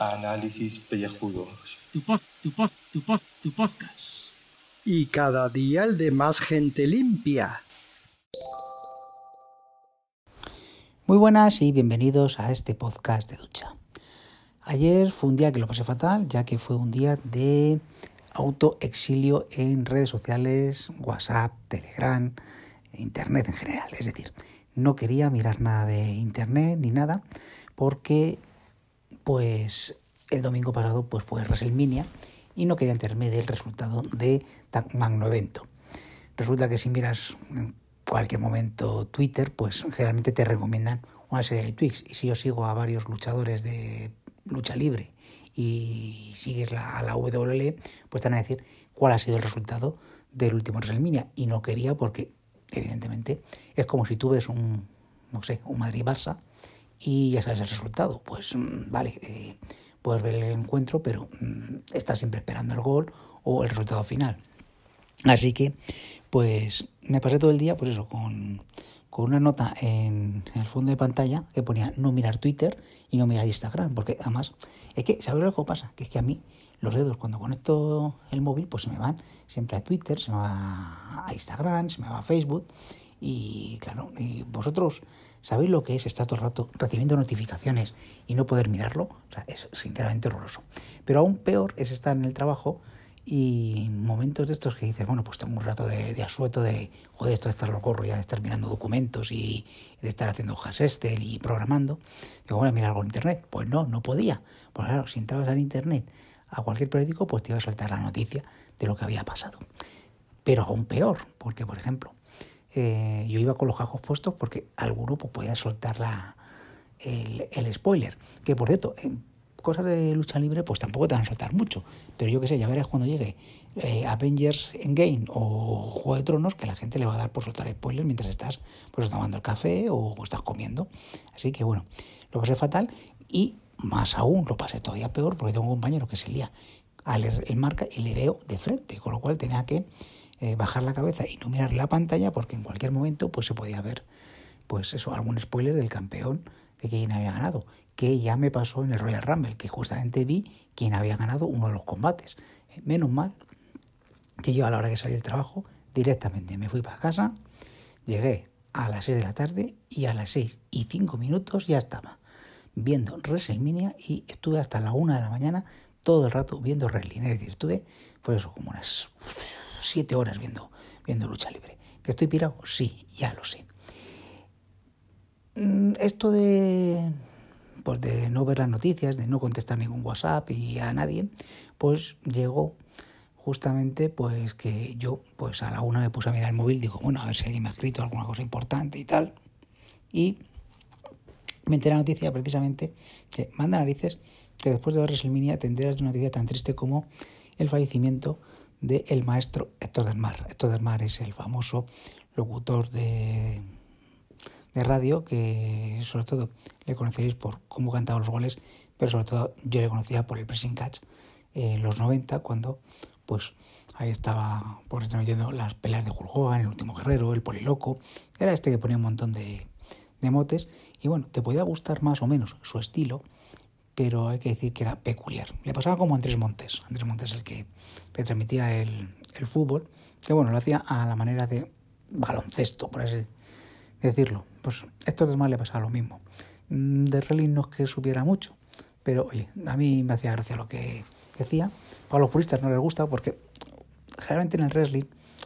Análisis pellejudos. Tu pod, tu pod, tu pod, tu podcast. Y cada día el de más gente limpia. Muy buenas y bienvenidos a este podcast de ducha. Ayer fue un día que lo pasé fatal, ya que fue un día de autoexilio en redes sociales, WhatsApp, Telegram, Internet en general. Es decir, no quería mirar nada de Internet ni nada porque pues el domingo pasado pues fue WrestleMania y no quería enterarme del resultado de tan magno evento. Resulta que si miras en cualquier momento Twitter, pues generalmente te recomiendan una serie de tweets. Y si yo sigo a varios luchadores de lucha libre y sigues la, a la WWE, pues te van a decir cuál ha sido el resultado del último WrestleMania. Y no quería porque, evidentemente, es como si tú ves un, no sé, un Madrid-Barça y ya sabes el resultado. Pues mm, vale, eh, puedes ver el encuentro, pero mm, estás siempre esperando el gol o el resultado final. Así que, pues me pasé todo el día, pues eso, con, con una nota en, el fondo de pantalla que ponía no mirar Twitter y no mirar Instagram, porque además, es que, ¿sabes lo que pasa? Que es que a mí los dedos cuando conecto el móvil, pues se me van siempre a Twitter, se me va a Instagram, se me va a Facebook. Y claro, y vosotros sabéis lo que es estar todo el rato recibiendo notificaciones y no poder mirarlo. O sea, es sinceramente horroroso. Pero aún peor es estar en el trabajo y momentos de estos que dices, bueno, pues tengo un rato de, de asueto de, joder, esto de estar lo corro ya de estar mirando documentos y de estar haciendo hojas Excel y programando. Digo, bueno, mira algo en Internet. Pues no, no podía. Pues claro, si entrabas en Internet a cualquier periódico, pues te iba a saltar la noticia de lo que había pasado. Pero aún peor, porque, por ejemplo, eh, yo iba con los jajos puestos porque alguno pues, podía soltar la, el, el spoiler. Que, por cierto, en cosas de lucha libre pues tampoco te van a soltar mucho. Pero yo qué sé, ya verás cuando llegue eh, Avengers Endgame o Juego de Tronos que la gente le va a dar por soltar spoilers mientras estás pues tomando el café o, estás comiendo. Así que bueno, lo pasé fatal y más aún lo pasé todavía peor porque tengo un compañero que se lía a leer el marca y le veo de frente, con lo cual tenía que eh, bajar la cabeza y no mirar la pantalla porque en cualquier momento pues se podía ver pues eso algún spoiler del campeón de quién había ganado, que ya me pasó en el Royal Rumble, que justamente vi quién había ganado uno de los combates. Menos mal que yo a la hora que salí del trabajo directamente me fui para casa, llegué a las 6 de la tarde y a las 6 y 5 minutos ya estaba viendo WrestleMania y estuve hasta la 1 de la mañana todo el rato viendo wrestling. Es decir, estuve, fue eso, como unas 7 horas viendo, viendo lucha libre. ¿Que estoy pirado? Sí, ya lo sé. Esto de, pues de no ver las noticias, de no contestar ningún WhatsApp y a nadie, pues llegó justamente pues que yo pues a la una me puse a mirar el móvil, digo, bueno, a ver si alguien me ha escrito alguna cosa importante y tal. Y me enteré la noticia precisamente que manda narices que después de ver WrestleMania te enteras de una noticia tan triste como el fallecimiento del el maestro Héctor del Mar. Héctor del Mar es el famoso locutor de, de radio que sobre todo le conoceréis por cómo cantaba los goles, pero sobre todo yo le conocía por el pressing catch en los 90 cuando pues ahí estaba por transmitiendo las peleas de Hulk Hogan, el último guerrero, el poliloco, era este que ponía un montón de, de motes y bueno, te podía gustar más o menos su estilo, pero hay que decir que era peculiar. Le pasaba como a Andrés Montes, Andrés Montes el que retransmitía el, el fútbol, que bueno, lo hacía a la manera de baloncesto, por así decirlo. Pues esto más le pasaba lo mismo. De Relin no es que supiera mucho, pero oye, a mí me hacía gracia lo que decía. Para los puristas no les gusta porque generalmente en el wrestling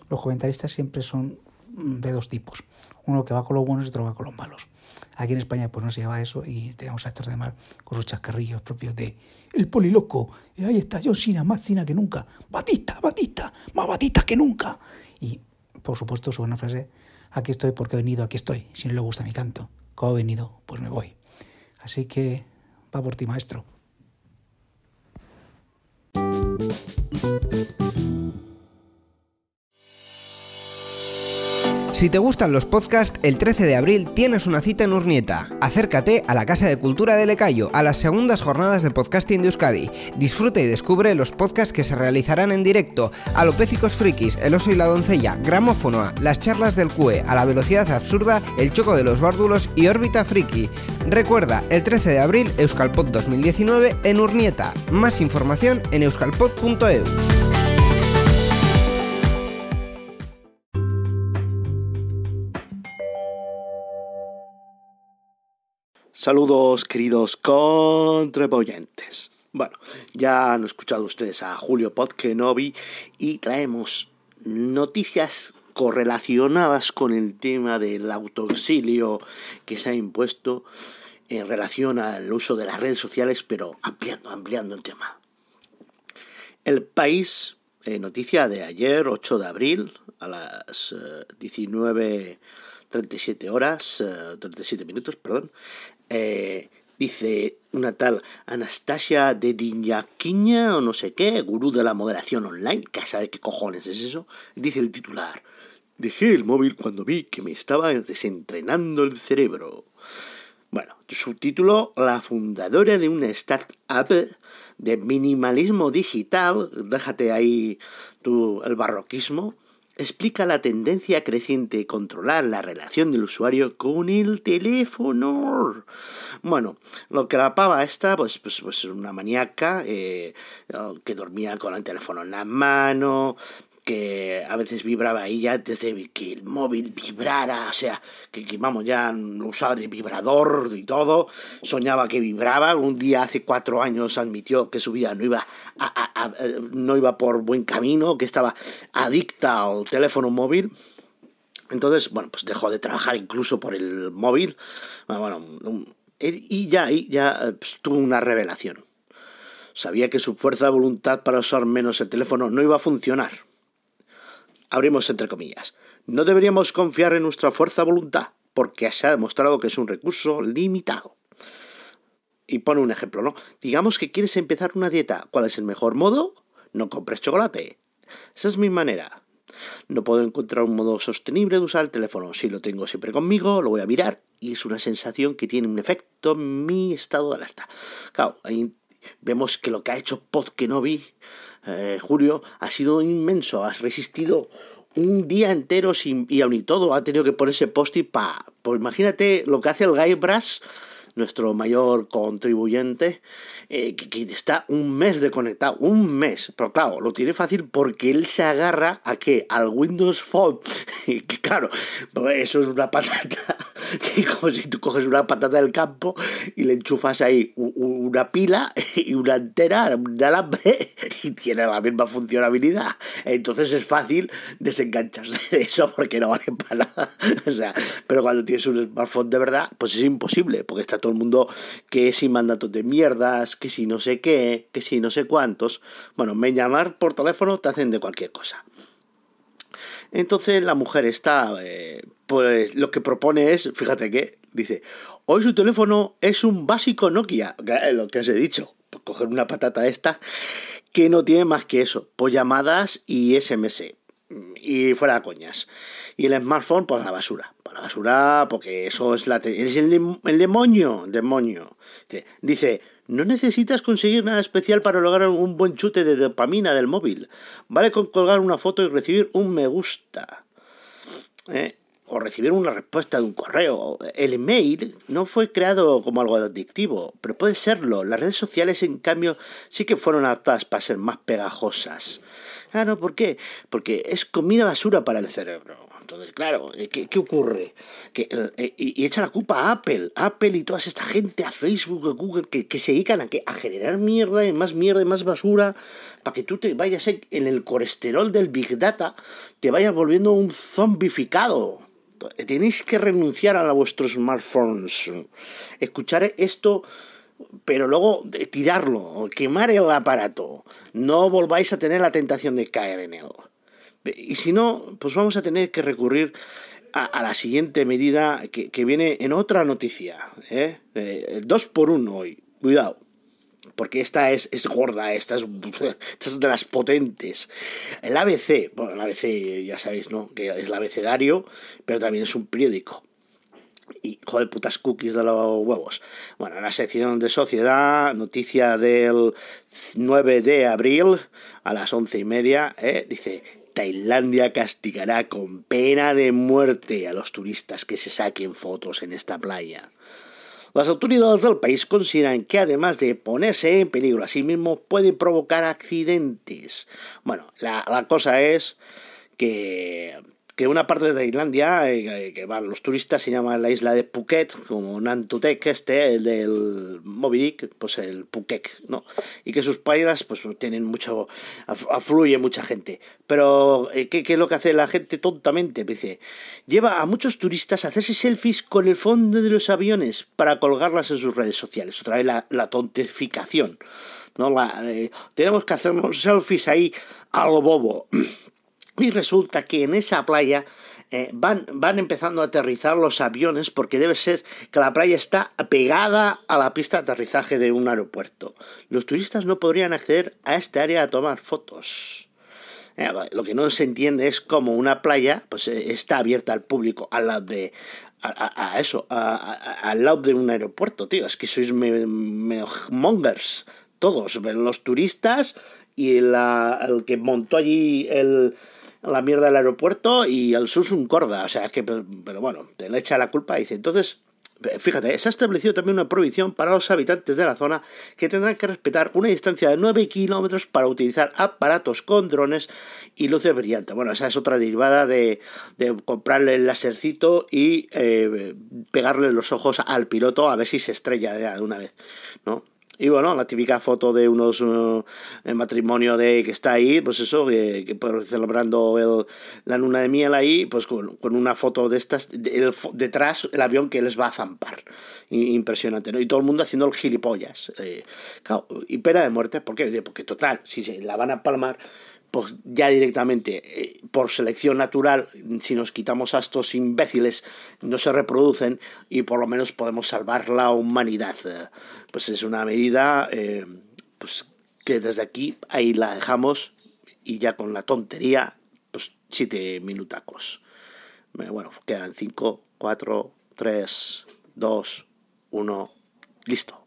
los comentaristas siempre son de dos tipos. Uno que va con los buenos y otro va con los malos. Aquí en España pues no se lleva eso y tenemos a Héctor de Mar con sus chascarrillos propios de el poliloco. Y ahí está John Cena, más Cena que nunca. Batista, Batista, más Batista que nunca. Y por supuesto su buena frase, aquí estoy porque he venido, aquí estoy. Si no le gusta mi canto, como he venido, pues me voy. Así que va por ti, maestro. Si te gustan los podcasts, el 13 de abril tienes una cita en Urnieta. Acércate a la Casa de Cultura de Lecayo a las segundas jornadas de podcasting de Euskadi. Disfruta y descubre los podcasts que se realizarán en directo, Alopécicos Frikis, El Oso y la Doncella, Gramófono, las charlas del CUE, a la velocidad absurda, El Choco de los Bárdulos y Órbita Friki. Recuerda, el 13 de abril, Euskalpod 2019 en Urnieta. Más información en euskalpod.eus. Saludos queridos contribuyentes. Bueno, ya han escuchado ustedes a Julio Podkenovi y traemos noticias correlacionadas con el tema del autoexilio que se ha impuesto en relación al uso de las redes sociales, pero ampliando, ampliando el tema. El país, eh, noticia de ayer, 8 de abril, a las eh, 19 37 horas, eh, uh, 37 minutos, perdón, eh, dice una tal Anastasia de Diñaquiña o no sé qué, gurú de la moderación online, que a saber qué cojones es eso, dice el titular. Dejé el móvil cuando vi que me estaba desentrenando el cerebro. Bueno, subtítulo, la fundadora de una startup de minimalismo digital, déjate ahí tu, el barroquismo, explica la tendencia creciente a controlar la relación del usuario con el teléfono. Bueno, lo que la pava esta, pues, pues, pues una maníaca eh, que dormía con el teléfono en la mano, que a veces vibraba ahí ya desde que el móvil vibrara, o sea, que, vamos, ya usaba de vibrador y todo, soñaba que vibraba, un día hace cuatro años admitió que su vida no iba, no iba por buen camino, que estaba adicta al teléfono móvil. Entonces, bueno, pues dejó de trabajar incluso por el móvil. Bueno, y ya, y ya pues, tuvo una revelación. Sabía que su fuerza de voluntad para usar menos el teléfono no iba a funcionar abrimos entre comillas. No deberíamos confiar en nuestra fuerza voluntad, porque se ha demostrado que es un recurso limitado. Y pone un ejemplo, ¿no? Digamos que quieres empezar una dieta. ¿Cuál es el mejor modo? No compres chocolate. Esa es mi manera. No puedo encontrar un modo sostenible de usar el teléfono. Si lo tengo siempre conmigo, lo voy a mirar y es una sensación que tiene un efecto en mi estado de alerta. Claro, vemos que lo que ha hecho Podkenobi eh, Julio, ha sido inmenso, has resistido un día entero sin, y aún y todo ha tenido que ponerse post-it para... Pues imagínate lo que hace el Guy Brass, nuestro mayor contribuyente, eh, que, está un mes desconectado, un mes. Pero claro, lo tiene fácil porque él se agarra a que al Windows Phone, que claro, eso es una patata, que como si tú coges una patata del campo y le enchufas ahí una pila y una antena de alambre y tiene la misma funcionabilidad. Entonces es fácil desengancharse de eso porque no vale para nada. O sea, pero cuando tienes un smartphone de verdad, pues es imposible, porque está todo el mundo que sin mandatos de mierdas, que si no sé qué, que si no sé cuántos. Bueno, me llamar por teléfono te hacen de cualquier cosa. Entonces la mujer está, eh, pues lo que propone es, fíjate que, dice, hoy su teléfono es un básico Nokia, lo que os he dicho, pues coger una patata esta, que no tiene más que eso, pues llamadas y SMS, y fuera coñas. Y el smartphone, pues la basura, para la basura, porque eso es, la, es el, el demonio, demonio. Dice, no necesitas conseguir nada especial para lograr un buen chute de dopamina del móvil. Vale con colgar una foto y recibir un me gusta. ¿Eh? O recibir una respuesta de un correo. El email no fue creado como algo adictivo, pero puede serlo. Las redes sociales, en cambio, sí que fueron adaptadas para ser más pegajosas. Claro, ¿por qué? Porque es comida basura para el cerebro. Entonces, claro, eh, ¿qué, ocurre? Que, eh, y, echa la culpa a Apple, Apple y toda esta gente, a Facebook, a Google, que, se dedican a, a generar mierda y más mierda y más basura, para que tú te vayas en, el colesterol del Big Data, te vayas volviendo un zombificado. Tenéis que renunciar a vuestros smartphones. Escuchar esto pero luego tirarlo, quemar el aparato. No volváis a tener la tentación de caer en él. Y si no, pues vamos a tener que recurrir a, la siguiente medida que, viene en otra noticia. ¿eh? Eh, dos por uno hoy. Cuidado. Porque esta es, es gorda, esta es, esta es de las potentes. El ABC, bueno, el ABC ya sabéis, ¿no? Que es el abecedario, pero también es un periódico. Y, joder, putas cookies de los huevos. Bueno, la sección de sociedad, noticia del 9 de abril a las once y media, ¿eh? dice, Tailandia castigará con pena de muerte a los turistas que se saquen fotos en esta playa. Las autoridades del país consideran que además de ponerse en peligro a sí mismo, puede provocar accidentes. Bueno, la, la cosa es que que una parte de Tailandia, eh, que van los turistas, se llama la isla de Phuket, como Nantutek este, el del Moby Dick, pues el Phuket, ¿no? Y que sus playas, pues tienen mucho, afluye mucha gente. Pero, eh, ¿qué, ¿qué, es lo que hace la gente tontamente? Dice, lleva a muchos turistas a hacerse selfies con el fondo de los aviones para colgarlas en sus redes sociales. Otra vez la, la tontificación, ¿no? La, eh, tenemos que hacernos selfies ahí a lo bobo. Y resulta que en esa playa eh, van, van empezando a aterrizar los aviones porque debe ser que la playa está pegada a la pista de aterrizaje de un aeropuerto. Los turistas no podrían acceder a este área a tomar fotos. Eh, lo que no se entiende es cómo una playa pues, eh, está abierta al público al lado de, a, eso, al lado de un aeropuerto, tío. Es que sois mongers, todos, los turistas y la, el que montó allí el, la mierda del aeropuerto y al un Corda. O sea, es que, pero, bueno, le echa la culpa y dice, entonces, fíjate, se ha establecido también una prohibición para los habitantes de la zona que tendrán que respetar una distancia de 9 kilómetros para utilizar aparatos con drones y luces brillantes. Bueno, esa es otra derivada de, de comprarle el lasercito y eh, pegarle los ojos al piloto a ver si se estrella de una vez, ¿no? Y bueno, la típica foto de unos uh, matrimonio de que está ahí, pues eso, que, que celebrando el, la luna de miel ahí, pues con, con una foto de estas, de, detrás el avión que les va a zampar. Impresionante, ¿no? Y todo el mundo haciendo el gilipollas. Eh, y pena de muerte, ¿por qué? Porque total, si se la van a palmar, pues ya directamente, eh, por selección natural, si nos quitamos a estos imbéciles, no se reproducen y por lo menos podemos salvar la humanidad. Pues es una medida eh, pues que desde aquí ahí la dejamos y ya con la tontería, pues siete minutacos. Bueno, quedan cinco, cuatro, tres, dos, uno, listo.